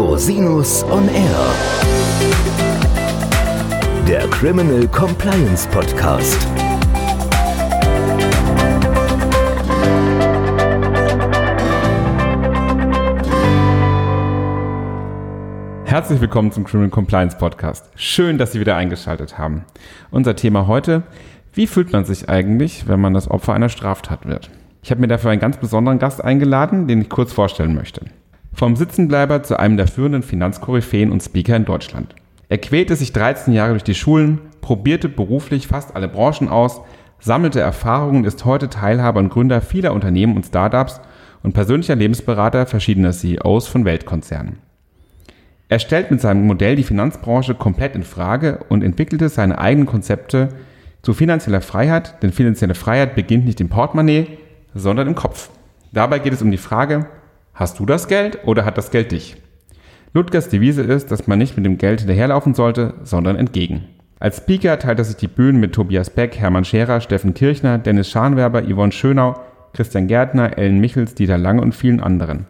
Rosinus on Air. Der Criminal Compliance Podcast. Herzlich willkommen zum Criminal Compliance Podcast. Schön, dass Sie wieder eingeschaltet haben. Unser Thema heute, wie fühlt man sich eigentlich, wenn man das Opfer einer Straftat wird? Ich habe mir dafür einen ganz besonderen Gast eingeladen, den ich kurz vorstellen möchte. Vom Sitzenbleiber zu einem der führenden Finanzkoryphäen und Speaker in Deutschland. Er quälte sich 13 Jahre durch die Schulen, probierte beruflich fast alle Branchen aus, sammelte Erfahrungen, ist heute Teilhaber und Gründer vieler Unternehmen und Startups und persönlicher Lebensberater verschiedener CEOs von Weltkonzernen. Er stellt mit seinem Modell die Finanzbranche komplett in Frage und entwickelte seine eigenen Konzepte zu finanzieller Freiheit, denn finanzielle Freiheit beginnt nicht im Portemonnaie, sondern im Kopf. Dabei geht es um die Frage, hast du das Geld oder hat das Geld dich? Ludgers Devise ist, dass man nicht mit dem Geld hinterherlaufen sollte, sondern entgegen. Als Speaker teilt er sich die Bühnen mit Tobias Beck, Hermann Scherer, Steffen Kirchner, Dennis Scharnwerber, Yvonne Schönau, Christian Gärtner, Ellen Michels, Dieter Lange und vielen anderen.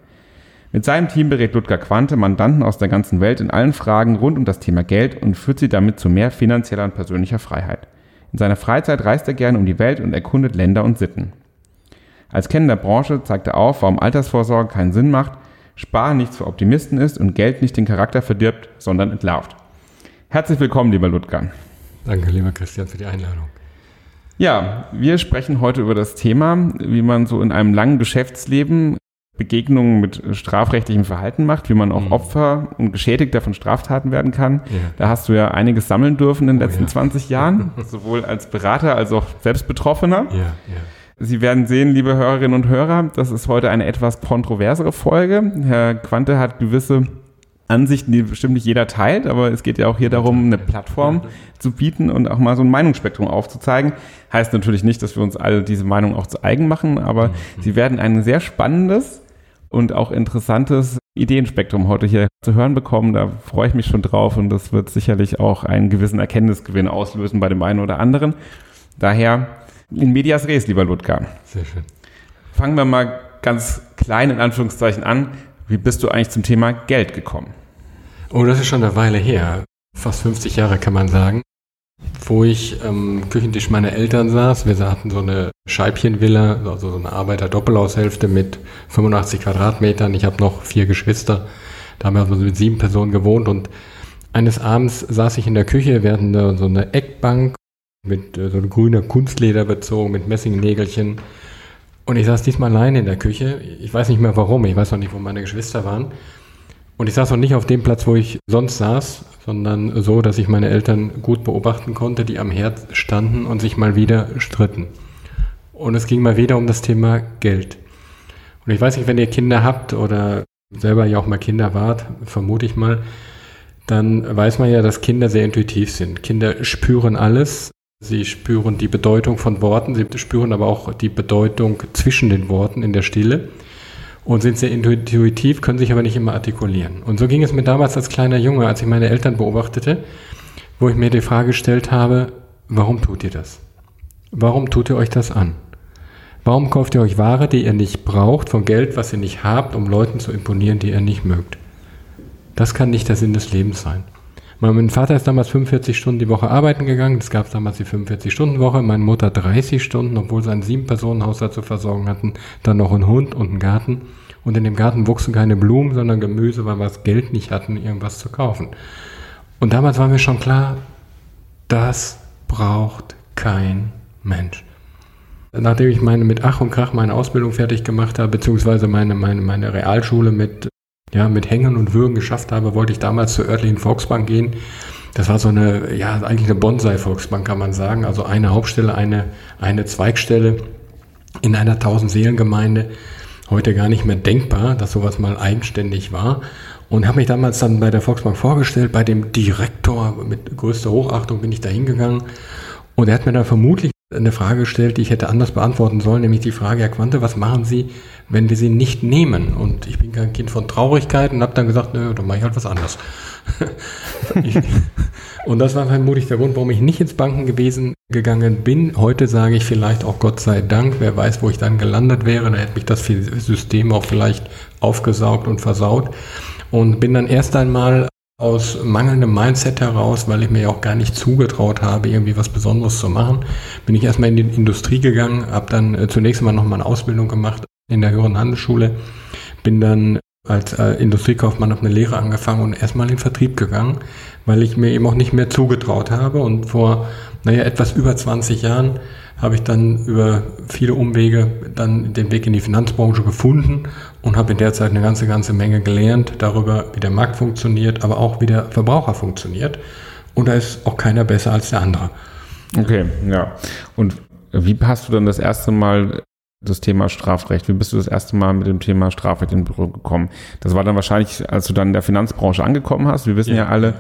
Mit seinem Team berät Ludger Quante Mandanten aus der ganzen Welt in allen Fragen rund um das Thema Geld und führt sie damit zu mehr finanzieller und persönlicher Freiheit. In seiner Freizeit reist er gerne um die Welt und erkundet Länder und Sitten. Als Kenner der Branche zeigt er auf, warum Altersvorsorge keinen Sinn macht, Sparen nichts für Optimisten ist und Geld nicht den Charakter verdirbt, sondern entlarvt. Herzlich willkommen, lieber Ludger. Danke, lieber Christian, für die Einladung. Ja, wir sprechen heute über das Thema, wie man so in einem langen Geschäftsleben Begegnungen mit strafrechtlichem Verhalten macht, wie man auch mhm. Opfer und Geschädigter von Straftaten werden kann. Ja. Da hast du ja einiges sammeln dürfen in den oh, letzten ja. 20 Jahren, sowohl als Berater als auch selbst Betroffener. Ja, ja. Sie werden sehen, liebe Hörerinnen und Hörer, das ist heute eine etwas kontroversere Folge. Herr Quante hat gewisse Ansichten, die bestimmt nicht jeder teilt, aber es geht ja auch hier darum, eine Plattform zu bieten und auch mal so ein Meinungsspektrum aufzuzeigen. Heißt natürlich nicht, dass wir uns alle diese Meinung auch zu eigen machen, aber mhm. Sie werden ein sehr spannendes und auch interessantes Ideenspektrum heute hier zu hören bekommen. Da freue ich mich schon drauf und das wird sicherlich auch einen gewissen Erkenntnisgewinn auslösen bei dem einen oder anderen. Daher in medias res, lieber Ludger. Sehr schön. Fangen wir mal ganz klein in Anführungszeichen an. Wie bist du eigentlich zum Thema Geld gekommen? Oh, das ist schon eine Weile her. Fast 50 Jahre kann man sagen wo ich am Küchentisch meiner Eltern saß. Wir hatten so eine Scheibchenvilla, also so eine Arbeiter-Doppelhaushälfte mit 85 Quadratmetern. Ich habe noch vier Geschwister. Da haben wir also mit sieben Personen gewohnt und eines Abends saß ich in der Küche, wir hatten da so eine Eckbank mit äh, so grüner Kunstleder bezogen, mit Messingnägelchen. Und ich saß diesmal alleine in der Küche. Ich weiß nicht mehr warum, ich weiß noch nicht, wo meine Geschwister waren. Und ich saß auch nicht auf dem Platz, wo ich sonst saß, sondern so, dass ich meine Eltern gut beobachten konnte, die am Herd standen und sich mal wieder stritten. Und es ging mal wieder um das Thema Geld. Und ich weiß nicht, wenn ihr Kinder habt oder selber ja auch mal Kinder wart, vermute ich mal, dann weiß man ja, dass Kinder sehr intuitiv sind. Kinder spüren alles. Sie spüren die Bedeutung von Worten, sie spüren aber auch die Bedeutung zwischen den Worten in der Stille und sind sehr intuitiv, können sich aber nicht immer artikulieren. Und so ging es mir damals als kleiner Junge, als ich meine Eltern beobachtete, wo ich mir die Frage gestellt habe, warum tut ihr das? Warum tut ihr euch das an? Warum kauft ihr euch Ware, die ihr nicht braucht, von Geld, was ihr nicht habt, um Leuten zu imponieren, die ihr nicht mögt? Das kann nicht der Sinn des Lebens sein. Mein Vater ist damals 45 Stunden die Woche arbeiten gegangen. Es gab damals die 45-Stunden-Woche. Meine Mutter 30 Stunden, obwohl sie einen Sieben-Personen-Haushalt zu versorgen hatten. Dann noch einen Hund und einen Garten. Und in dem Garten wuchsen keine Blumen, sondern Gemüse, weil wir das Geld nicht hatten, irgendwas zu kaufen. Und damals war mir schon klar, das braucht kein Mensch. Nachdem ich meine mit Ach und Krach meine Ausbildung fertig gemacht habe, beziehungsweise meine, meine, meine Realschule mit ja, mit Hängen und Würgen geschafft habe, wollte ich damals zur örtlichen Volksbank gehen. Das war so eine, ja, eigentlich eine Bonsai-Volksbank, kann man sagen. Also eine Hauptstelle, eine, eine Zweigstelle in einer 1000-Seelen-Gemeinde. Heute gar nicht mehr denkbar, dass sowas mal eigenständig war. Und habe mich damals dann bei der Volksbank vorgestellt, bei dem Direktor mit größter Hochachtung bin ich da hingegangen. Und er hat mir dann vermutlich eine Frage gestellt, die ich hätte anders beantworten sollen, nämlich die Frage, Herr Quante, was machen Sie, wenn wir sie nicht nehmen? Und ich bin kein Kind von Traurigkeit und habe dann gesagt, nö, dann mache ich halt was anderes. und das war vermutlich der Grund, warum ich nicht ins Banken gewesen gegangen bin. Heute sage ich vielleicht auch Gott sei Dank, wer weiß, wo ich dann gelandet wäre, da hätte mich das System auch vielleicht aufgesaugt und versaut. und bin dann erst einmal aus mangelndem Mindset heraus, weil ich mir ja auch gar nicht zugetraut habe, irgendwie was Besonderes zu machen, bin ich erstmal in die Industrie gegangen, habe dann äh, zunächst mal nochmal eine Ausbildung gemacht in der höheren Handelsschule, bin dann als äh, Industriekaufmann auf eine Lehre angefangen und erstmal in den Vertrieb gegangen, weil ich mir eben auch nicht mehr zugetraut habe. Und vor, naja, etwas über 20 Jahren habe ich dann über viele Umwege dann den Weg in die Finanzbranche gefunden und habe in der Zeit eine ganze, ganze Menge gelernt darüber, wie der Markt funktioniert, aber auch wie der Verbraucher funktioniert. Und da ist auch keiner besser als der andere. Okay, ja. Und wie hast du dann das erste Mal das Thema Strafrecht? Wie bist du das erste Mal mit dem Thema Strafrecht in Büro gekommen? Das war dann wahrscheinlich, als du dann in der Finanzbranche angekommen hast. Wir wissen ja, ja alle, ja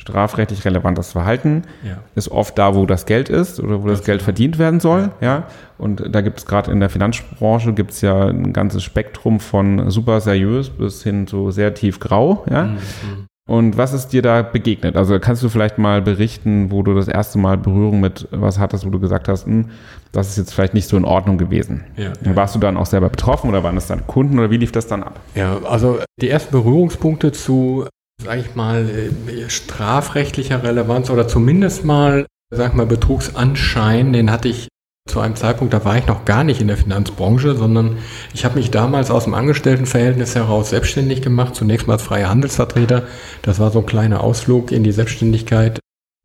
strafrechtlich relevantes Verhalten ja. ist oft da, wo das Geld ist oder wo das, das Geld verdient werden soll. Ja. ja. Und da gibt es gerade in der Finanzbranche gibt es ja ein ganzes Spektrum von super seriös bis hin zu sehr tief grau. Ja. Mhm. Und was ist dir da begegnet? Also kannst du vielleicht mal berichten, wo du das erste Mal Berührung mit was hattest, wo du gesagt hast, hm, das ist jetzt vielleicht nicht so in Ordnung gewesen. Ja, ja. Warst du dann auch selber betroffen oder waren das dann Kunden oder wie lief das dann ab? Ja, also die ersten Berührungspunkte zu sage ich mal, äh, strafrechtlicher Relevanz oder zumindest mal, sag mal, Betrugsanschein, den hatte ich zu einem Zeitpunkt, da war ich noch gar nicht in der Finanzbranche, sondern ich habe mich damals aus dem Angestelltenverhältnis heraus selbstständig gemacht, zunächst mal als freier Handelsvertreter. Das war so ein kleiner Ausflug in die Selbstständigkeit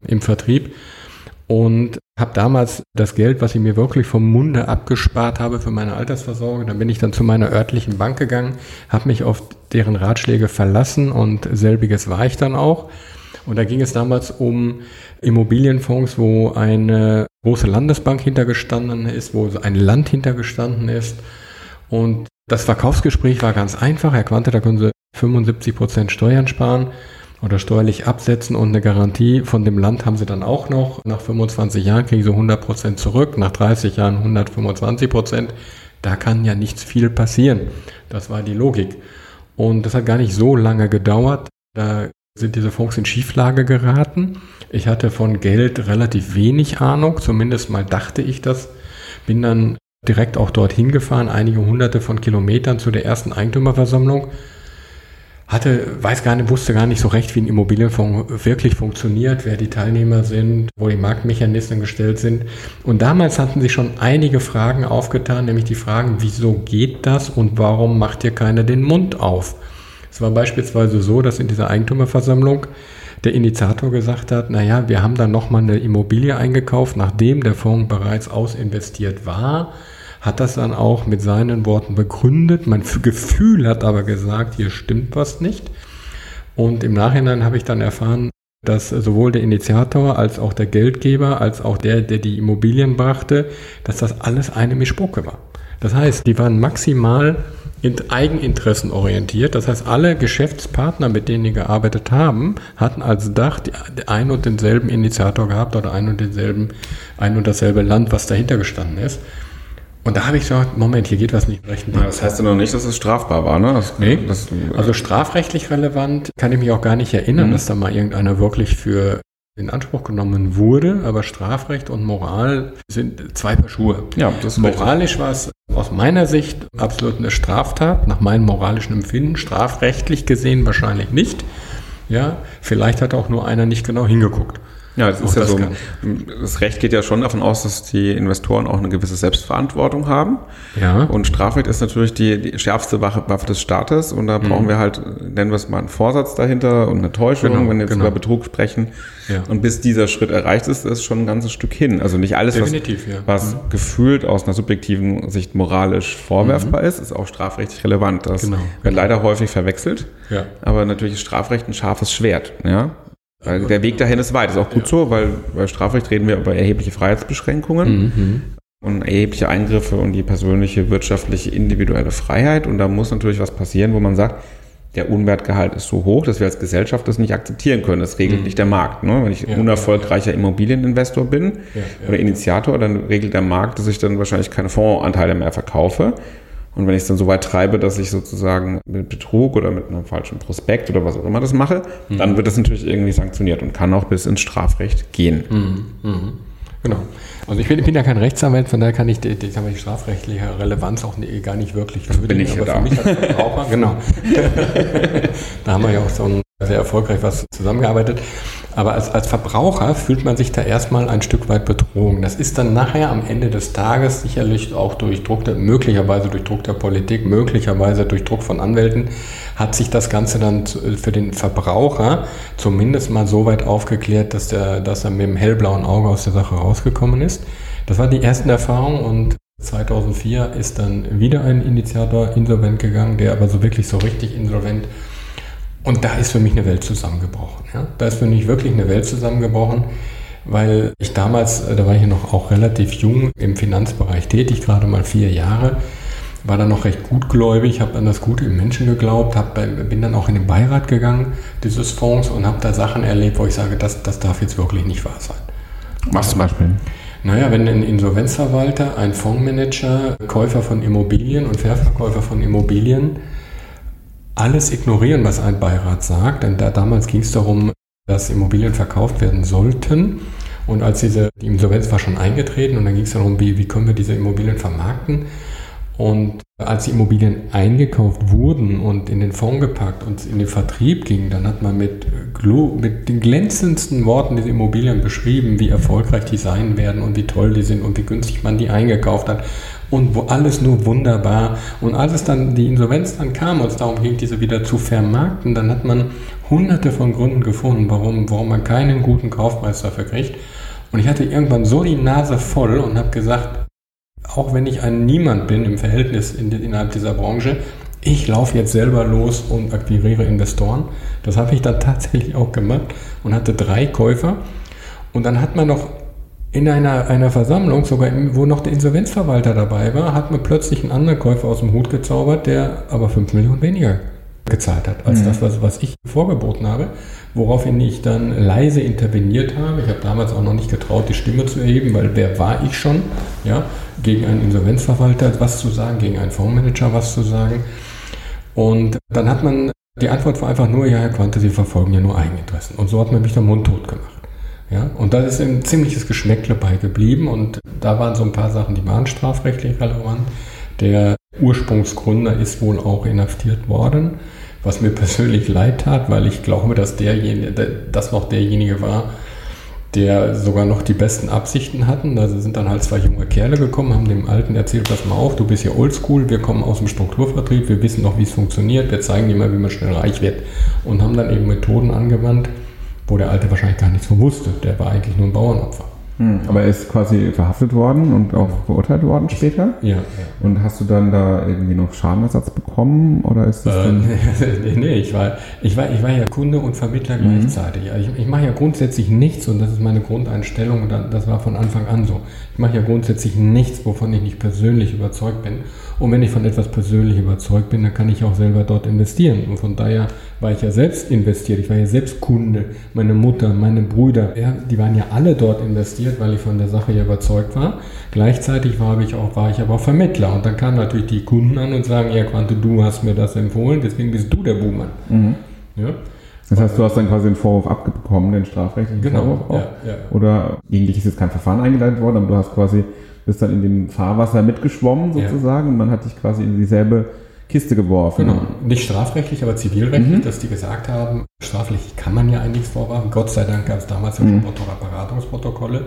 im Vertrieb und habe damals das Geld, was ich mir wirklich vom Munde abgespart habe für meine Altersversorgung, dann bin ich dann zu meiner örtlichen Bank gegangen, habe mich auf deren Ratschläge verlassen und selbiges war ich dann auch. Und da ging es damals um Immobilienfonds, wo eine große Landesbank hintergestanden ist, wo ein Land hintergestanden ist. Und das Verkaufsgespräch war ganz einfach. Er Quante, da können Sie 75 Prozent Steuern sparen oder steuerlich absetzen und eine Garantie von dem Land haben sie dann auch noch. Nach 25 Jahren kriegen sie 100 Prozent zurück, nach 30 Jahren 125 Prozent. Da kann ja nichts viel passieren. Das war die Logik. Und das hat gar nicht so lange gedauert. Da sind diese Fonds in Schieflage geraten. Ich hatte von Geld relativ wenig Ahnung, zumindest mal dachte ich das. Bin dann direkt auch dorthin gefahren, einige hunderte von Kilometern zu der ersten Eigentümerversammlung hatte, weiß gar nicht, wusste gar nicht so recht, wie ein Immobilienfonds wirklich funktioniert, wer die Teilnehmer sind, wo die Marktmechanismen gestellt sind. Und damals hatten sich schon einige Fragen aufgetan, nämlich die Fragen, wieso geht das und warum macht hier keiner den Mund auf? Es war beispielsweise so, dass in dieser Eigentümerversammlung der Initiator gesagt hat, naja, wir haben dann nochmal eine Immobilie eingekauft, nachdem der Fonds bereits ausinvestiert war hat das dann auch mit seinen Worten begründet. Mein Gefühl hat aber gesagt, hier stimmt was nicht. Und im Nachhinein habe ich dann erfahren, dass sowohl der Initiator als auch der Geldgeber, als auch der, der die Immobilien brachte, dass das alles eine Mischpoke war. Das heißt, die waren maximal in Eigeninteressen orientiert. Das heißt, alle Geschäftspartner, mit denen die gearbeitet haben, hatten als Dach ein und denselben Initiator gehabt oder ein und denselben, ein und dasselbe Land, was dahinter gestanden ist. Und da habe ich gesagt, Moment, hier geht was nicht recht. Ja, das heißt ja noch nicht, dass es strafbar war, ne? Das, nee. Das, also strafrechtlich relevant kann ich mich auch gar nicht erinnern, mhm. dass da mal irgendeiner wirklich für in Anspruch genommen wurde, aber Strafrecht und Moral sind zwei Paar Schuhe. Ja, das ist Moralisch war es aus meiner Sicht absolut eine Straftat, nach meinem moralischen Empfinden, strafrechtlich gesehen wahrscheinlich nicht. Ja, vielleicht hat auch nur einer nicht genau hingeguckt. Ja, das ist ja das so. Das Recht geht ja schon davon aus, dass die Investoren auch eine gewisse Selbstverantwortung haben. Ja. Und Strafrecht ist natürlich die, die schärfste Waffe des Staates. Und da mhm. brauchen wir halt, nennen wir es mal einen Vorsatz dahinter und eine Täuschung, genau, wenn wir jetzt genau. über Betrug sprechen. Ja. Und bis dieser Schritt erreicht ist, ist schon ein ganzes Stück hin. Also nicht alles, was, ja. was mhm. gefühlt aus einer subjektiven Sicht moralisch vorwerfbar mhm. ist, ist auch strafrechtlich relevant. Das genau. wird leider häufig verwechselt. Ja. Aber natürlich ist Strafrecht ein scharfes Schwert. Ja? Weil der Weg dahin ist weit, ist auch gut ja. so, weil bei Strafrecht reden wir über erhebliche Freiheitsbeschränkungen mhm. und erhebliche Eingriffe und die persönliche, wirtschaftliche, individuelle Freiheit. Und da muss natürlich was passieren, wo man sagt, der Unwertgehalt ist so hoch, dass wir als Gesellschaft das nicht akzeptieren können. Das regelt mhm. nicht der Markt. Ne? Wenn ich ja, unerfolgreicher Immobilieninvestor bin ja, oder Initiator, dann regelt der Markt, dass ich dann wahrscheinlich keine Fondsanteile mehr verkaufe. Und wenn ich es dann so weit treibe, dass ich sozusagen mit Betrug oder mit einem falschen Prospekt oder was auch immer das mache, mhm. dann wird das natürlich irgendwie sanktioniert und kann auch bis ins Strafrecht gehen. Mhm. Mhm. Genau. Also ich bin, bin ja kein Rechtsanwalt, von daher kann ich die, die, die strafrechtliche Relevanz auch nie, gar nicht wirklich würdigen. Bin ich aber da. für mich als Verbraucher, genau. da haben wir ja auch so ein, sehr erfolgreich was zusammengearbeitet. Aber als, als Verbraucher fühlt man sich da erstmal ein Stück weit betrogen. Das ist dann nachher am Ende des Tages sicherlich auch durch Druck, der, möglicherweise durch Druck der Politik, möglicherweise durch Druck von Anwälten, hat sich das Ganze dann für den Verbraucher zumindest mal so weit aufgeklärt, dass, der, dass er mit dem hellblauen Auge aus der Sache rausgekommen ist. Das war die ersten Erfahrungen und 2004 ist dann wieder ein Initiator insolvent gegangen, der aber so wirklich so richtig insolvent und da ist für mich eine Welt zusammengebrochen. Ja? Da ist für mich wirklich eine Welt zusammengebrochen, weil ich damals, äh, da war ich ja noch auch relativ jung im Finanzbereich tätig, gerade mal vier Jahre, war dann noch recht gutgläubig, habe an das Gute im Menschen geglaubt, hab, bin dann auch in den Beirat gegangen dieses Fonds und habe da Sachen erlebt, wo ich sage, das, das darf jetzt wirklich nicht wahr sein. Was zum Beispiel? Naja, wenn ein Insolvenzverwalter, ein Fondsmanager, Käufer von Immobilien und Ververkäufer von Immobilien alles ignorieren, was ein Beirat sagt. Denn da, damals ging es darum, dass Immobilien verkauft werden sollten. Und als diese die Insolvenz war schon eingetreten und dann ging es darum, wie, wie können wir diese Immobilien vermarkten. Und als die Immobilien eingekauft wurden und in den Fonds gepackt und in den Vertrieb ging, dann hat man mit, mit den glänzendsten Worten diese Immobilien beschrieben, wie erfolgreich die sein werden und wie toll die sind und wie günstig man die eingekauft hat und wo alles nur wunderbar. Und als es dann die Insolvenz dann kam und es darum ging, diese wieder zu vermarkten, dann hat man hunderte von Gründen gefunden, warum, warum man keinen guten Kaufpreis dafür kriegt. Und ich hatte irgendwann so die Nase voll und habe gesagt, auch wenn ich ein Niemand bin im Verhältnis in, innerhalb dieser Branche, ich laufe jetzt selber los und akquiriere Investoren. Das habe ich dann tatsächlich auch gemacht und hatte drei Käufer. Und dann hat man noch in einer, einer Versammlung, sogar im, wo noch der Insolvenzverwalter dabei war, hat man plötzlich einen anderen Käufer aus dem Hut gezaubert, der aber 5 Millionen weniger gezahlt hat, als mhm. das, was, was ich vorgeboten habe, woraufhin ich dann leise interveniert habe. Ich habe damals auch noch nicht getraut, die Stimme zu erheben, weil wer war ich schon, ja, gegen einen Insolvenzverwalter was zu sagen, gegen einen Fondsmanager was zu sagen. Und dann hat man, die Antwort war einfach nur, ja, Herr Quante, Sie verfolgen ja nur Eigeninteressen. Und so hat man mich dann mundtot gemacht. Ja, und da ist ein ziemliches Geschmäckle bei geblieben und da waren so ein paar Sachen, die waren strafrechtlich relevant. Der Ursprungsgründer ist wohl auch inhaftiert worden, was mir persönlich leid tat, weil ich glaube, dass derjenige, das noch derjenige war, der sogar noch die besten Absichten hatten. Da sind dann halt zwei junge Kerle gekommen, haben dem Alten erzählt, pass mal auf, du bist hier oldschool, wir kommen aus dem Strukturvertrieb, wir wissen noch, wie es funktioniert, wir zeigen dir mal, wie man schnell reich wird. Und haben dann eben Methoden angewandt, wo der Alte wahrscheinlich gar nichts von wusste. Der war eigentlich nur ein Bauernopfer. Hm, aber er ist quasi verhaftet worden und auch verurteilt worden später? Ja, ja. Und hast du dann da irgendwie noch Schadenersatz bekommen oder ist das äh, nee, nee, ich war, ich, war, ich war ja Kunde und Vermittler mhm. gleichzeitig. Also ich, ich mache ja grundsätzlich nichts und das ist meine Grundeinstellung und das war von Anfang an so. Ich mache ja grundsätzlich nichts, wovon ich nicht persönlich überzeugt bin. Und wenn ich von etwas persönlich überzeugt bin, dann kann ich auch selber dort investieren. Und von daher war ich ja selbst investiert. Ich war ja selbst Kunde. Meine Mutter, meine Brüder, ja, die waren ja alle dort investiert, weil ich von der Sache ja überzeugt war. Gleichzeitig war ich, auch, war ich aber auch Vermittler. Und dann kamen natürlich die Kunden an und sagen, ja, Quante, du hast mir das empfohlen, deswegen bist du der Buhmann. Mhm. Ja? Das heißt, du hast dann quasi den Vorwurf abbekommen, den strafrechtlichen genau, Vorwurf auch. Ja, ja. Oder gegen dich ist jetzt kein Verfahren eingeleitet worden, aber du hast quasi bist dann in dem Fahrwasser mitgeschwommen sozusagen ja. und man hat dich quasi in dieselbe Kiste geworfen. Genau. Nicht strafrechtlich, aber zivilrechtlich, mhm. dass die gesagt haben, strafrechtlich kann man ja eigentlich vorwerfen. Gott sei Dank gab es damals ja schon mhm. Motorradberatungsprotokolle.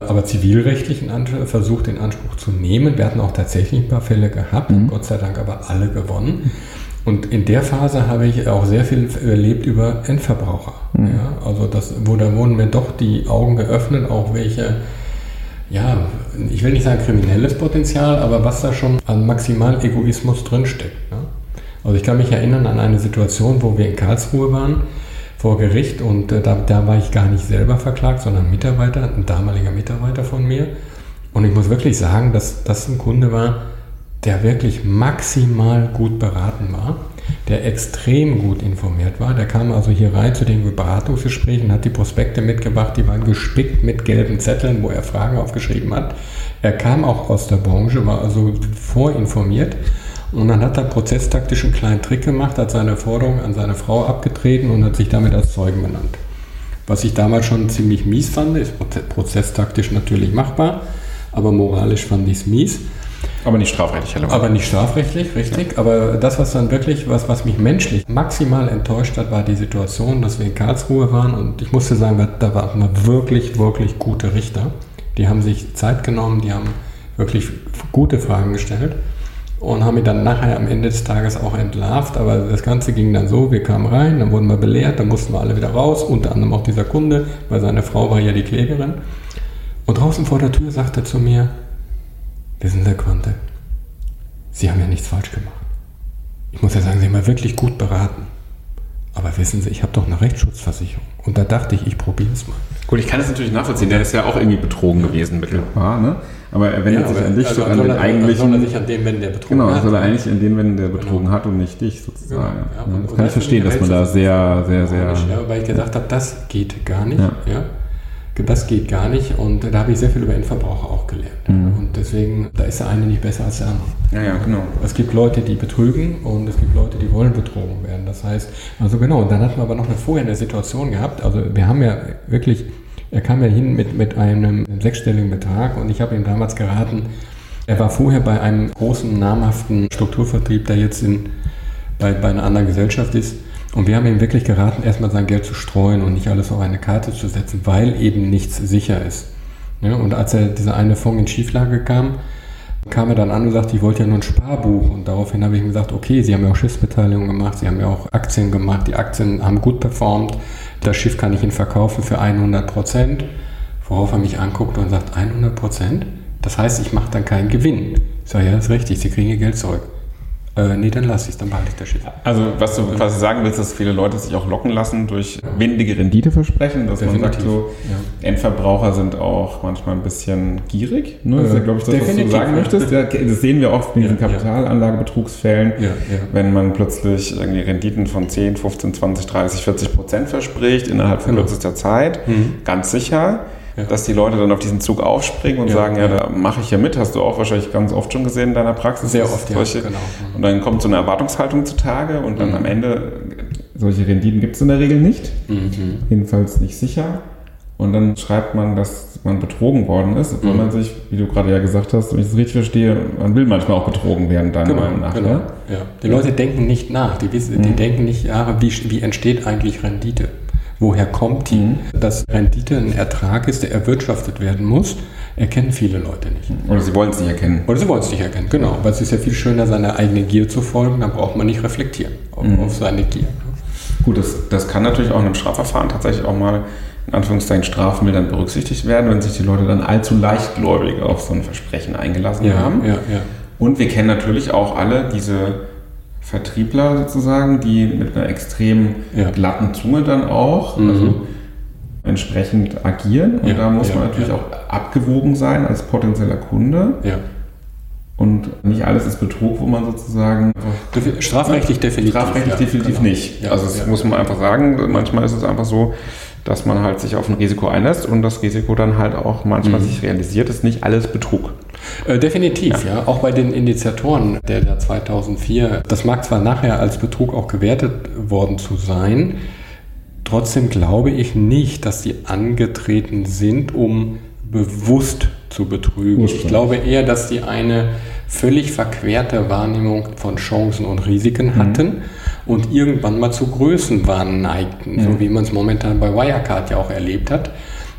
Aber zivilrechtlich versucht, den Anspruch zu nehmen. Wir hatten auch tatsächlich ein paar Fälle gehabt, mhm. Gott sei Dank aber alle gewonnen. Und in der Phase habe ich auch sehr viel erlebt über Endverbraucher. Mhm. Ja, also das, wo da wurden mir doch die Augen geöffnet, auch welche ja, ich will nicht sagen kriminelles Potenzial, aber was da schon an Maximalegoismus drinsteckt. Ne? Also ich kann mich erinnern an eine Situation, wo wir in Karlsruhe waren vor Gericht und äh, da, da war ich gar nicht selber verklagt, sondern ein Mitarbeiter, ein damaliger Mitarbeiter von mir. Und ich muss wirklich sagen, dass das ein Kunde war, der wirklich maximal gut beraten war der extrem gut informiert war. Der kam also hier rein zu den Beratungsgesprächen, hat die Prospekte mitgebracht, die waren gespickt mit gelben Zetteln, wo er Fragen aufgeschrieben hat. Er kam auch aus der Branche, war also vorinformiert. Und dann hat er prozesstaktisch einen kleinen Trick gemacht, hat seine Forderung an seine Frau abgetreten und hat sich damit als Zeugen benannt. Was ich damals schon ziemlich mies fand, ist prozesstaktisch natürlich machbar, aber moralisch fand ich es mies. Aber nicht strafrechtlich. Hallo. Aber nicht strafrechtlich, richtig. Ja. Aber das, was dann wirklich, was, was mich menschlich maximal enttäuscht hat, war die Situation, dass wir in Karlsruhe waren und ich musste sagen, da waren wirklich, wirklich gute Richter. Die haben sich Zeit genommen, die haben wirklich gute Fragen gestellt und haben mich dann nachher am Ende des Tages auch entlarvt. Aber das Ganze ging dann so, wir kamen rein, dann wurden wir belehrt, dann mussten wir alle wieder raus, unter anderem auch dieser Kunde, weil seine Frau war ja die Klägerin. Und draußen vor der Tür sagte er zu mir, wissen Sie, Quante, Sie haben ja nichts falsch gemacht. Ich muss ja sagen, Sie haben ja wirklich gut beraten. Aber wissen Sie, ich habe doch eine Rechtsschutzversicherung. Und da dachte ich, ich probiere es mal. Gut, ich kann es natürlich nachvollziehen. Der ist ja auch irgendwie betrogen gewesen mittelbar. Ne? Aber er wendet ja, sich an dich also so an den er, eigentlichen. Soll er sich an den wenden, der betrogen genau, hat. Genau, soll er eigentlich an den wenden, der genau. betrogen genau. hat und nicht dich sozusagen. Ja, ja, das kann ich verstehen, dass man da sehr, sehr, sehr. Ja, weil ich gesagt habe, das geht gar nicht. Ja das geht gar nicht und da habe ich sehr viel über Endverbraucher auch gelernt. Mhm. Und deswegen, da ist der eine nicht besser als der andere. Ja, ja, genau. Es gibt Leute, die betrügen und es gibt Leute, die wollen betrogen werden. Das heißt, also genau, und dann hatten wir aber noch eine vorher eine Situation gehabt, also wir haben ja wirklich, er kam ja hin mit, mit einem sechsstelligen Betrag und ich habe ihm damals geraten, er war vorher bei einem großen, namhaften Strukturvertrieb, der jetzt in, bei, bei einer anderen Gesellschaft ist, und wir haben ihm wirklich geraten, erstmal sein Geld zu streuen und nicht alles auf eine Karte zu setzen, weil eben nichts sicher ist. Ja, und als er dieser eine Fonds in Schieflage kam, kam er dann an und sagte, ich wollte ja nur ein Sparbuch. Und daraufhin habe ich ihm gesagt, okay, Sie haben ja auch Schiffsbeteiligung gemacht, Sie haben ja auch Aktien gemacht, die Aktien haben gut performt, das Schiff kann ich Ihnen verkaufen für 100 Prozent. Worauf er mich anguckt und sagt, 100 Prozent? Das heißt, ich mache dann keinen Gewinn. Ich sage, ja, das ist richtig, Sie kriegen Ihr Geld zurück. Äh, nee, dann lasse ich es, dann behalte ich das Schiff. Also, was du quasi sagen willst, dass viele Leute sich auch locken lassen durch windige Renditeversprechen, dass Definitiv. man sagt, so, ja. Endverbraucher sind auch manchmal ein bisschen gierig. Ne? Das ist ja, glaube ich, das, Definitiv. was du sagen möchtest. Ja, das sehen wir oft in diesen Kapitalanlagebetrugsfällen, wenn man plötzlich irgendwie Renditen von 10, 15, 20, 30, 40 Prozent verspricht innerhalb von genau. kürzester Zeit. Mhm. Ganz sicher ja. dass die Leute dann auf diesen Zug aufspringen und ja, sagen, ja, ja. da mache ich ja mit. Hast du auch wahrscheinlich ganz oft schon gesehen in deiner Praxis. Sehr oft, solche, ja, genau. Und dann kommt so eine Erwartungshaltung zutage und dann mhm. am Ende, solche Renditen gibt es in der Regel nicht. Mhm. Jedenfalls nicht sicher. Und dann schreibt man, dass man betrogen worden ist, obwohl mhm. man sich, wie du gerade ja gesagt hast, wenn ich das richtig verstehe, man will manchmal auch betrogen werden, deiner genau, Meinung nach. Genau. Ja? Ja. Die Leute denken nicht nach, die, wissen, die mhm. denken nicht, ja, wie, wie entsteht eigentlich Rendite? Woher kommt die? Mhm. Dass Rendite ein Ertrag ist, der erwirtschaftet werden muss, erkennen viele Leute nicht. Oder sie wollen es nicht erkennen. Oder sie wollen es nicht erkennen, genau. Weil es ist ja viel schöner, seiner eigenen Gier zu folgen, dann braucht man nicht reflektieren auf, mhm. auf seine Gier. Gut, das, das kann natürlich auch in einem Strafverfahren tatsächlich auch mal in Anführungszeichen strafmildernd berücksichtigt werden, wenn sich die Leute dann allzu leichtgläubig auf so ein Versprechen eingelassen ja, haben. Ja, ja. Und wir kennen natürlich auch alle diese Vertriebler sozusagen, die mit einer extrem ja. glatten Zunge dann auch mhm. also entsprechend agieren. Und ja, da muss ja, man natürlich auch abgewogen sein als potenzieller Kunde. Und nicht alles ist Betrug, wo man sozusagen. Strafrechtlich definitiv. Strafrechtlich definitiv genau. nicht. also das muss man einfach sagen. Manchmal ist es einfach so, dass man halt sich auf ein Risiko einlässt und das Risiko dann halt auch manchmal mhm. sich realisiert, ist nicht alles Betrug. Äh, definitiv, ja. ja. Auch bei den Initiatoren der, der 2004, das mag zwar nachher als Betrug auch gewertet worden zu sein, trotzdem glaube ich nicht, dass sie angetreten sind, um bewusst zu betrügen. Ich glaube eher, dass sie eine völlig verquerte Wahrnehmung von Chancen und Risiken mhm. hatten und irgendwann mal zu Größenwahn neigten, mhm. so wie man es momentan bei Wirecard ja auch erlebt hat.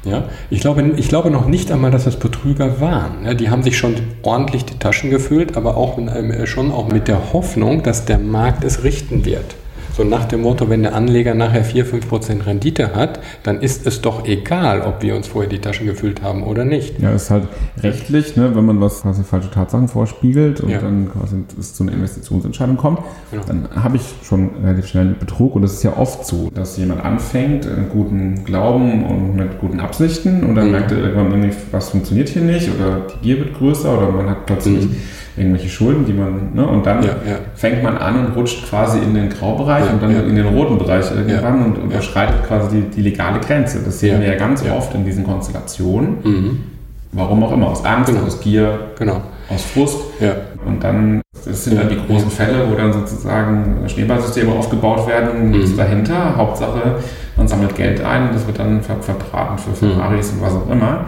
Ja, ich, glaube, ich glaube noch nicht einmal, dass es Betrüger waren. Ja, die haben sich schon ordentlich die Taschen gefüllt, aber auch äh, schon auch mit der Hoffnung, dass der Markt es richten wird. So nach dem Motto, wenn der Anleger nachher 4, 5% Rendite hat, dann ist es doch egal, ob wir uns vorher die Taschen gefüllt haben oder nicht. Ja, ist halt rechtlich, ne, wenn man was quasi falsche Tatsachen vorspiegelt und ja. dann quasi es zu einer Investitionsentscheidung kommt, genau. dann habe ich schon relativ schnell einen Betrug und es ist ja oft so, dass jemand anfängt, in guten Glauben und mit guten Absichten und dann mhm. merkt er irgendwann, was funktioniert hier nicht oder die Gier wird größer oder man hat plötzlich mhm irgendwelche Schulden, die man, ne, und dann ja, ja. fängt man an und rutscht quasi in den Graubereich ja, und dann in den roten Bereich irgendwann und unterschreitet quasi die, die, legale Grenze. Das sehen wir ja ganz oft in diesen Konstellationen. Mhm. Warum auch immer, aus Angst, genau. aus Gier, genau. aus Frust. Und dann, das sind dann die großen Fälle, wo dann sozusagen Schneeballsysteme aufgebaut werden, nichts Mhm. dahinter. Hauptsache, man sammelt Geld ein und das wird dann ver verbraten für Ferraris und was auch immer.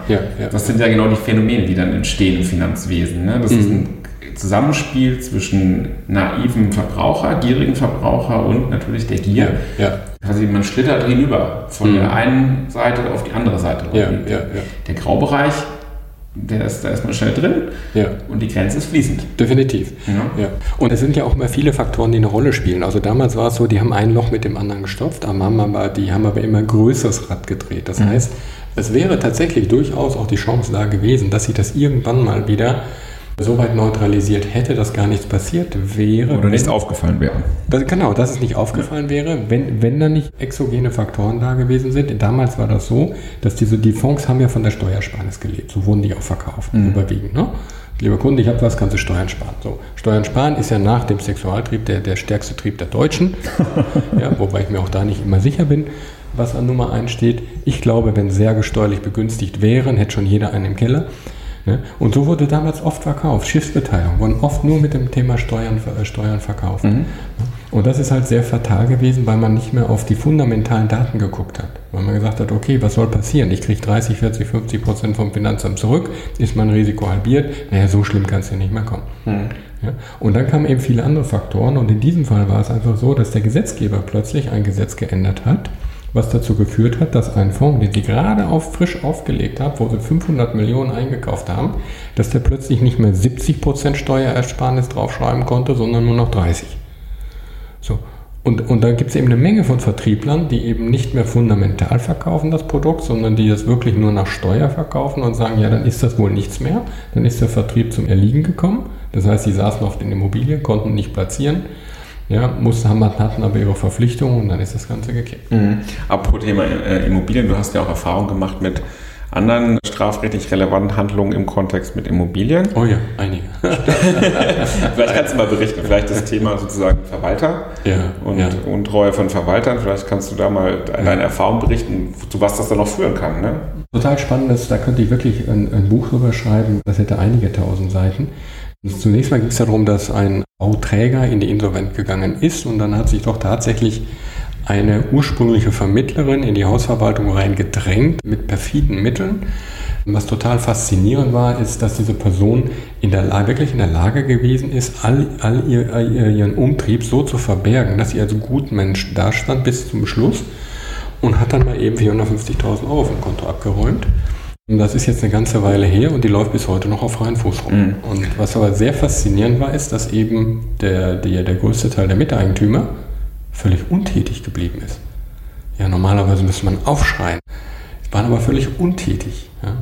Das sind ja genau die Phänomene, die dann entstehen im Finanzwesen. Ne? Das ist Mhm. ein Zusammenspiel zwischen naiven Verbraucher, gierigen Verbraucher und natürlich der Gier. ja, ja, Quasi man schlittert hinüber von Mhm. der einen Seite auf die andere Seite. ja, Der Graubereich, der ist, da ist man schnell drin ja. und die Grenze ist fließend. Definitiv. Ja. Ja. Und es sind ja auch immer viele Faktoren, die eine Rolle spielen. Also damals war es so, die haben ein Loch mit dem anderen gestopft, aber haben aber, die haben aber immer ein größeres Rad gedreht. Das heißt, es wäre tatsächlich durchaus auch die Chance da gewesen, dass sich das irgendwann mal wieder so weit neutralisiert hätte, dass gar nichts passiert wäre. Oder nichts aufgefallen wäre. das, genau, dass es nicht aufgefallen wäre, wenn, wenn da nicht exogene Faktoren da gewesen sind. Damals war das so, dass diese, die Fonds haben ja von der Steuersparnis gelebt. So wurden die auch verkauft, überwiegend. Ne? Lieber Kunde, ich habe was, kannst du Steuern sparen. So, Steuern sparen ist ja nach dem Sexualtrieb der, der stärkste Trieb der Deutschen. ja, wobei ich mir auch da nicht immer sicher bin, was an Nummer 1 steht. Ich glaube, wenn Särge steuerlich begünstigt wären, hätte schon jeder einen im Keller. Ne? Und so wurde damals oft verkauft. Schiffsbeteiligung wurden oft nur mit dem Thema Steuern, äh, Steuern verkauft. Ne? Und das ist halt sehr fatal gewesen, weil man nicht mehr auf die fundamentalen Daten geguckt hat. Weil man gesagt hat, okay, was soll passieren? Ich kriege 30, 40, 50 Prozent vom Finanzamt zurück, ist mein Risiko halbiert. Naja, so schlimm kann es ja nicht mehr kommen. Ja? Und dann kamen eben viele andere Faktoren und in diesem Fall war es einfach so, dass der Gesetzgeber plötzlich ein Gesetz geändert hat, was dazu geführt hat, dass ein Fonds, den sie gerade auf, frisch aufgelegt haben, wo sie 500 Millionen eingekauft haben, dass der plötzlich nicht mehr 70% Steuerersparnis draufschreiben konnte, sondern nur noch 30. So. Und, und da gibt es eben eine Menge von Vertrieblern, die eben nicht mehr fundamental verkaufen das Produkt, sondern die das wirklich nur nach Steuer verkaufen und sagen, ja, dann ist das wohl nichts mehr. Dann ist der Vertrieb zum Erliegen gekommen. Das heißt, die saßen auf den Immobilien, konnten nicht platzieren, ja, mussten, haben, hatten aber ihre Verpflichtungen und dann ist das Ganze gekippt. Mhm. Apropos Thema äh, Immobilien, du hast ja auch Erfahrung gemacht mit anderen strafrechtlich relevanten Handlungen im Kontext mit Immobilien. Oh ja, einige. Vielleicht kannst du mal berichten, vielleicht das Thema sozusagen Verwalter Ja, und ja. Untreue von Verwaltern. Vielleicht kannst du da mal deine Erfahrung berichten, zu was das dann noch führen kann. Ne? Total spannendes, da könnte ich wirklich ein, ein Buch drüber schreiben, das hätte einige tausend Seiten. Zunächst mal ging es darum, dass ein Bauträger in die Insolvenz gegangen ist und dann hat sich doch tatsächlich eine ursprüngliche Vermittlerin in die Hausverwaltung reingedrängt mit perfiden Mitteln. Was total faszinierend war, ist, dass diese Person in der wirklich in der Lage gewesen ist, all, all, ihr, ihren Umtrieb so zu verbergen, dass sie als Gutmensch dastand bis zum Schluss und hat dann mal eben 450.000 Euro vom Konto abgeräumt. Das ist jetzt eine ganze Weile her und die läuft bis heute noch auf freien Fuß rum. Mhm. Und was aber sehr faszinierend war, ist, dass eben der, der, der größte Teil der Miteigentümer völlig untätig geblieben ist. Ja, normalerweise müsste man aufschreien. Waren aber völlig untätig. Ja.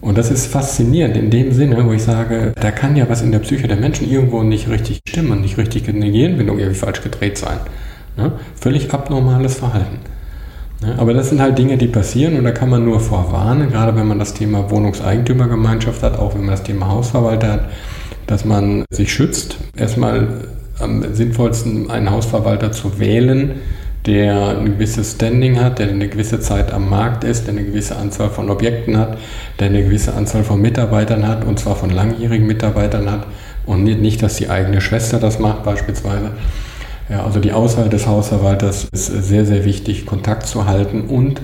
Und das ist faszinierend in dem Sinne, wo ich sage, da kann ja was in der Psyche der Menschen irgendwo nicht richtig stimmen, nicht richtig eine Gehirnbindung irgendwie falsch gedreht sein. Ja. Völlig abnormales Verhalten. Ja, aber das sind halt Dinge, die passieren und da kann man nur vorwarnen, gerade wenn man das Thema Wohnungseigentümergemeinschaft hat, auch wenn man das Thema Hausverwalter hat, dass man sich schützt. Erstmal am sinnvollsten einen Hausverwalter zu wählen, der ein gewisses Standing hat, der eine gewisse Zeit am Markt ist, der eine gewisse Anzahl von Objekten hat, der eine gewisse Anzahl von Mitarbeitern hat und zwar von langjährigen Mitarbeitern hat und nicht dass die eigene Schwester das macht beispielsweise. Ja, also die Auswahl des Hausverwalters ist sehr, sehr wichtig, Kontakt zu halten und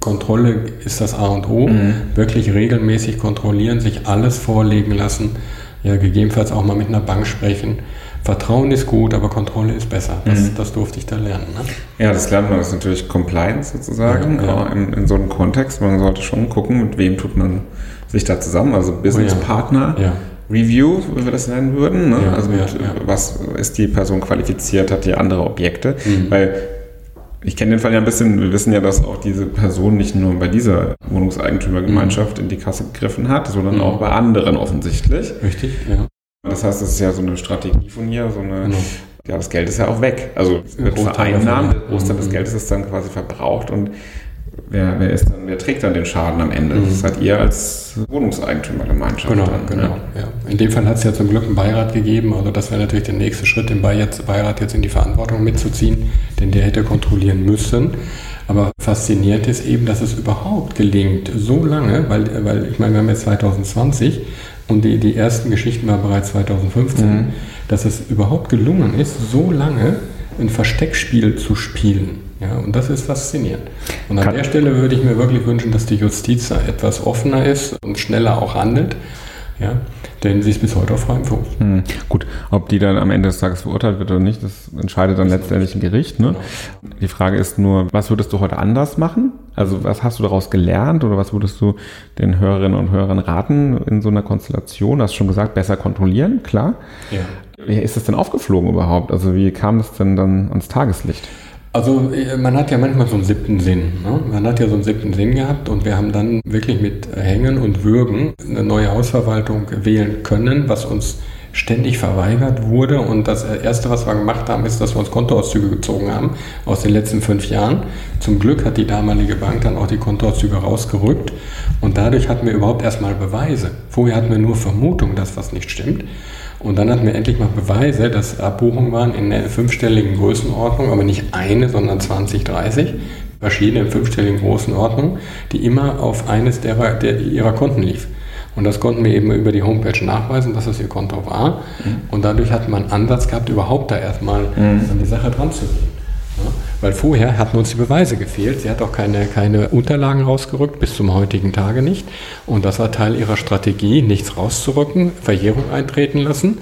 Kontrolle ist das A und O. Mhm. Wirklich regelmäßig kontrollieren, sich alles vorlegen lassen, ja, gegebenenfalls auch mal mit einer Bank sprechen. Vertrauen ist gut, aber Kontrolle ist besser. Das, Mhm. das durfte ich da lernen. Ne? Ja, das lernt man, das ist natürlich Compliance sozusagen, Ja, ja. in, in so einem Kontext. Man sollte schon gucken, mit wem tut man sich da zusammen, also Business Partner. Ja. Review, wie wir das nennen würden. Ne? Ja, also mit, ja, ja. was ist die Person qualifiziert, hat die andere Objekte. Mhm. Weil ich kenne den Fall ja ein bisschen, wir wissen ja, dass auch diese Person nicht nur bei dieser Wohnungseigentümergemeinschaft in die Kasse gegriffen hat, sondern Mhm. auch bei anderen offensichtlich. Richtig? Ja. Das heißt, das ist ja so eine Strategie von hier, so eine, Genau. ja, das Geld ist ja auch weg. Also es wird vereinnahmt, Großteil des Mhm. Geldes ist dann quasi verbraucht und wer, wer ist dann, wer trägt dann den Schaden am Ende? Mhm. Das seid ihr als Wohnungseigentümergemeinschaft. Genau, dann, genau. ne? Ja. In dem Fall hat es ja zum Glück einen Beirat gegeben. Also das wäre natürlich der nächste Schritt, den Beirat Beirat jetzt in die Verantwortung mitzuziehen, denn der hätte kontrollieren müssen. Aber fasziniert ist eben, dass es überhaupt gelingt, so lange, weil, weil ich meine, wir haben jetzt 2020 und die, die ersten Geschichten waren bereits 2015, mhm. dass es überhaupt gelungen ist, so lange ein Versteckspiel zu spielen. Ja, und das ist faszinierend. Und an Kann der Stelle würde ich mir wirklich wünschen, dass die Justiz da etwas offener ist und schneller auch handelt. Ja, denn sie ist bis heute auf freiem Fuß. Hm. Gut, ob die dann am Ende des Tages verurteilt wird oder nicht, das entscheidet dann letztendlich ein Gericht. Ne? Genau. Die Frage ist nur, was würdest du heute anders machen? Also was hast du daraus gelernt oder was würdest du den Hörerinnen und Hörern raten in so einer Konstellation? Du hast schon gesagt, besser kontrollieren, klar. Ja. Wie ist das denn aufgeflogen überhaupt? Also wie kam das denn dann ans Tageslicht? Also äh, man hat ja manchmal so einen siebten Sinn. Ne? Man hat ja so einen siebten Sinn gehabt und wir haben dann wirklich mit Hängen und Würgen eine neue Hausverwaltung wählen können, was uns ständig verweigert wurde. Und das Erste, was wir gemacht haben, ist, dass wir uns Kontoauszüge gezogen haben aus den letzten fünf Jahren. Zum Glück hat die damalige Bank dann auch die Kontoauszüge rausgerückt. Und dadurch hatten wir überhaupt erstmal Beweise. Vorher hatten wir nur Vermutung, dass was nicht stimmt. Und dann hatten wir endlich mal Beweise, dass Abbuchungen waren in der fünfstelligen Größenordnung, aber nicht eine, sondern 20, 30 verschiedene fünfstelligen Größenordnungen, die immer auf eines derer, der, ihrer Konten lief. Und das konnten wir eben über die Homepage nachweisen, dass das ihr Konto war. Mhm. Und dadurch hat man einen Ansatz gehabt, überhaupt da erstmal mhm. an die Sache dran zu gehen. Weil vorher hatten uns die Beweise gefehlt. Sie hat auch keine, keine Unterlagen rausgerückt, bis zum heutigen Tage nicht. Und das war Teil ihrer Strategie, nichts rauszurücken, Verjährung eintreten lassen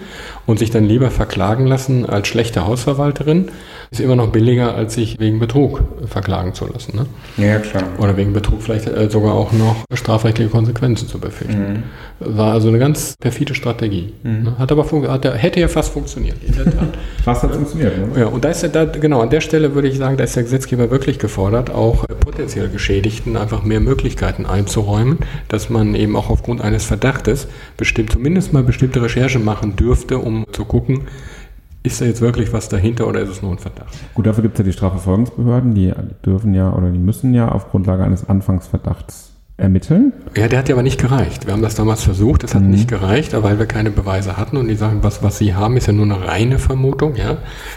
und sich dann lieber verklagen lassen als schlechte Hausverwalterin. Ist immer noch billiger, als sich wegen Betrug verklagen zu lassen. Ne? Ja, klar. Oder wegen Betrug vielleicht äh, sogar auch noch strafrechtliche Konsequenzen zu befürchten. Mhm. War also eine ganz perfide Strategie. Mhm. Ne? Hat aber hat, hätte ja fast funktioniert, fast hat funktioniert, ne? Ja, und da ist da, genau, an der Stelle würde ich sagen, da ist der Gesetzgeber wirklich gefordert, auch potenziell Geschädigten einfach mehr Möglichkeiten einzuräumen, dass man eben auch aufgrund eines Verdachtes bestimmt, zumindest mal bestimmte Recherche machen dürfte, um zu gucken, ist da jetzt wirklich was dahinter oder ist es nur ein Verdacht? Gut, dafür gibt es ja die Strafverfolgungsbehörden, die dürfen ja oder die müssen ja auf Grundlage eines Anfangsverdachts ermitteln. Ja, der hat ja aber nicht gereicht. Wir haben das damals versucht, das hat mhm. nicht gereicht, weil wir keine Beweise hatten und die sagen, was, was sie haben, ist ja nur eine reine Vermutung. Ja?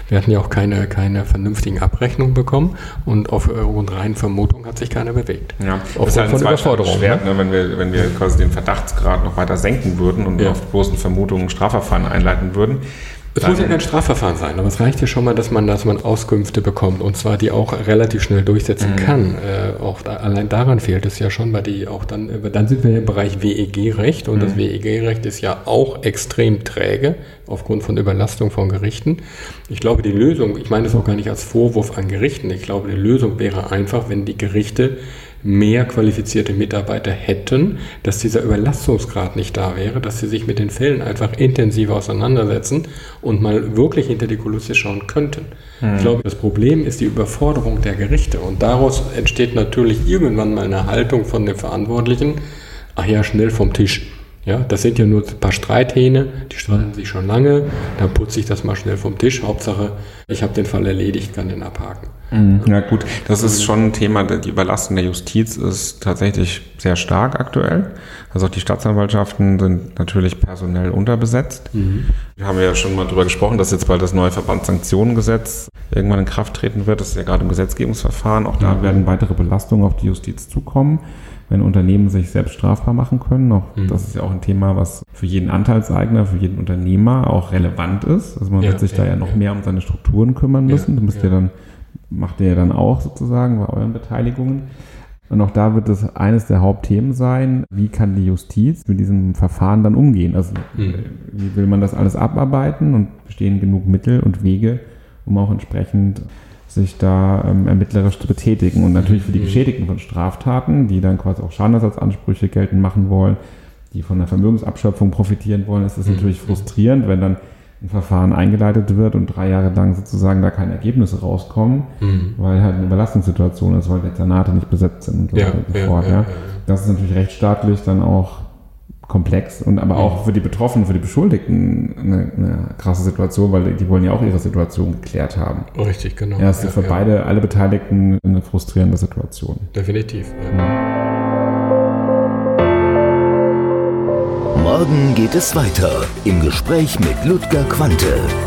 Wir hatten ja auch keine, keine vernünftigen Abrechnungen bekommen und aufgrund reinen Vermutung hat sich keiner bewegt. Ja, das ist halt von Überforderung. Schwert, ne? wenn, wir, wenn wir quasi den Verdachtsgrad noch weiter senken würden und ja. auf bloßen Vermutungen Strafverfahren einleiten würden, es muss ja kein Strafverfahren sein, aber es reicht ja schon mal, dass man, dass man Auskünfte bekommt und zwar die auch relativ schnell durchsetzen mhm. kann. Äh, auch da, allein daran fehlt es ja schon, weil die auch dann, äh, dann sind wir im Bereich WEG-Recht und mhm. das WEG-Recht ist ja auch extrem träge aufgrund von Überlastung von Gerichten. Ich glaube, die Lösung, ich meine das auch gar nicht als Vorwurf an Gerichten, ich glaube, die Lösung wäre einfach, wenn die Gerichte mehr qualifizierte Mitarbeiter hätten, dass dieser Überlastungsgrad nicht da wäre, dass sie sich mit den Fällen einfach intensiver auseinandersetzen und mal wirklich hinter die Kulisse schauen könnten. Mhm. Ich glaube, das Problem ist die Überforderung der Gerichte und daraus entsteht natürlich irgendwann mal eine Haltung von den Verantwortlichen, ach ja, schnell vom Tisch. Ja, das sind ja nur ein paar Streithähne, die streiten sich schon lange, dann putze ich das mal schnell vom Tisch. Hauptsache, ich habe den Fall erledigt, kann den abhaken. Mhm. Ja gut, das ist schon ein Thema, die Überlastung der Justiz ist tatsächlich sehr stark aktuell. Also auch die Staatsanwaltschaften sind natürlich personell unterbesetzt. Mhm. Wir haben ja schon mal darüber gesprochen, dass jetzt bald das neue Verbandssanktionengesetz irgendwann in Kraft treten wird. Das ist ja gerade im Gesetzgebungsverfahren. Auch da mhm. werden weitere Belastungen auf die Justiz zukommen wenn Unternehmen sich selbst strafbar machen können. Auch, mhm. Das ist ja auch ein Thema, was für jeden Anteilseigner, für jeden Unternehmer auch relevant ist. Also man ja, wird sich ja, da ja noch mehr um seine Strukturen kümmern müssen. Ja, müsst ihr dann, macht ihr ja dann auch sozusagen bei euren Beteiligungen. Und auch da wird es eines der Hauptthemen sein, wie kann die Justiz mit diesem Verfahren dann umgehen? Also mhm. wie will man das alles abarbeiten und bestehen genug Mittel und Wege, um auch entsprechend sich da ähm, ermittlerisch zu betätigen. Und natürlich für die mhm. Geschädigten von Straftaten, die dann quasi auch Schadenersatzansprüche geltend machen wollen, die von der Vermögensabschöpfung profitieren wollen, ist es mhm. natürlich frustrierend, wenn dann ein Verfahren eingeleitet wird und drei Jahre lang sozusagen da keine Ergebnisse rauskommen, mhm. weil halt eine Überlastungssituation ist, weil Dezernate nicht besetzt sind und so weiter und so fort. Ja, ja. Das ist natürlich rechtsstaatlich dann auch komplex und aber auch für die Betroffenen, für die Beschuldigten eine, eine, krasse Situation, weil die wollen ja auch ihre Situation geklärt haben. Richtig, genau. Ja, es ist ja, für ja. beide, alle Beteiligten eine frustrierende Situation. Definitiv. Ja. Morgen geht es weiter im Gespräch mit Ludger Quante.